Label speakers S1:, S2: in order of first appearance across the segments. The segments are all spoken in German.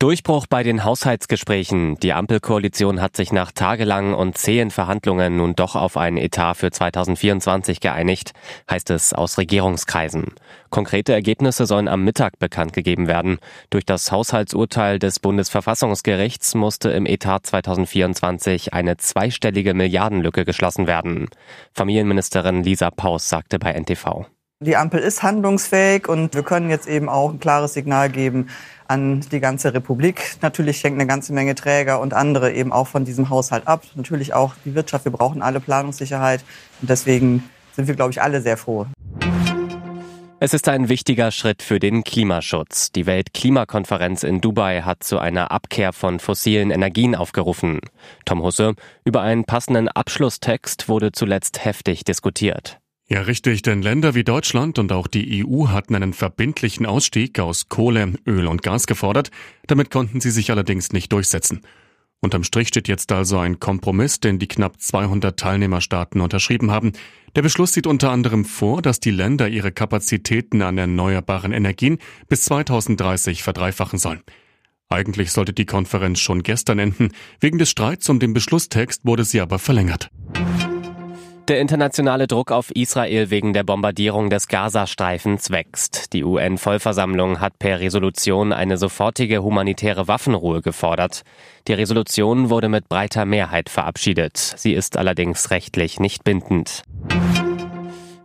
S1: Durchbruch bei den Haushaltsgesprächen. Die Ampelkoalition hat sich nach tagelangen und zähen Verhandlungen nun doch auf einen Etat für 2024 geeinigt, heißt es aus Regierungskreisen. Konkrete Ergebnisse sollen am Mittag bekannt gegeben werden. Durch das Haushaltsurteil des Bundesverfassungsgerichts musste im Etat 2024 eine zweistellige Milliardenlücke geschlossen werden. Familienministerin Lisa Paus sagte bei NTV.
S2: Die Ampel ist handlungsfähig und wir können jetzt eben auch ein klares Signal geben an die ganze Republik. Natürlich hängt eine ganze Menge Träger und andere eben auch von diesem Haushalt ab. Natürlich auch die Wirtschaft. Wir brauchen alle Planungssicherheit und deswegen sind wir, glaube ich, alle sehr froh.
S1: Es ist ein wichtiger Schritt für den Klimaschutz. Die Weltklimakonferenz in Dubai hat zu einer Abkehr von fossilen Energien aufgerufen. Tom Husse, über einen passenden Abschlusstext wurde zuletzt heftig diskutiert.
S3: Ja, richtig, denn Länder wie Deutschland und auch die EU hatten einen verbindlichen Ausstieg aus Kohle, Öl und Gas gefordert. Damit konnten sie sich allerdings nicht durchsetzen. Unterm Strich steht jetzt also ein Kompromiss, den die knapp 200 Teilnehmerstaaten unterschrieben haben. Der Beschluss sieht unter anderem vor, dass die Länder ihre Kapazitäten an erneuerbaren Energien bis 2030 verdreifachen sollen. Eigentlich sollte die Konferenz schon gestern enden. Wegen des Streits um den Beschlusstext wurde sie aber verlängert.
S1: Der internationale Druck auf Israel wegen der Bombardierung des Gazastreifens wächst. Die UN-Vollversammlung hat per Resolution eine sofortige humanitäre Waffenruhe gefordert. Die Resolution wurde mit breiter Mehrheit verabschiedet. Sie ist allerdings rechtlich nicht bindend.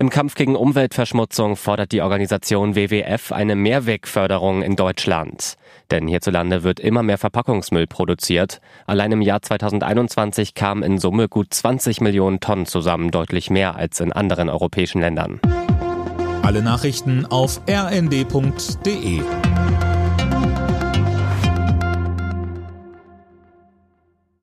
S1: Im Kampf gegen Umweltverschmutzung fordert die Organisation WWF eine Mehrwegförderung in Deutschland. Denn hierzulande wird immer mehr Verpackungsmüll produziert. Allein im Jahr 2021 kamen in Summe gut 20 Millionen Tonnen zusammen, deutlich mehr als in anderen europäischen Ländern.
S4: Alle Nachrichten auf rnd.de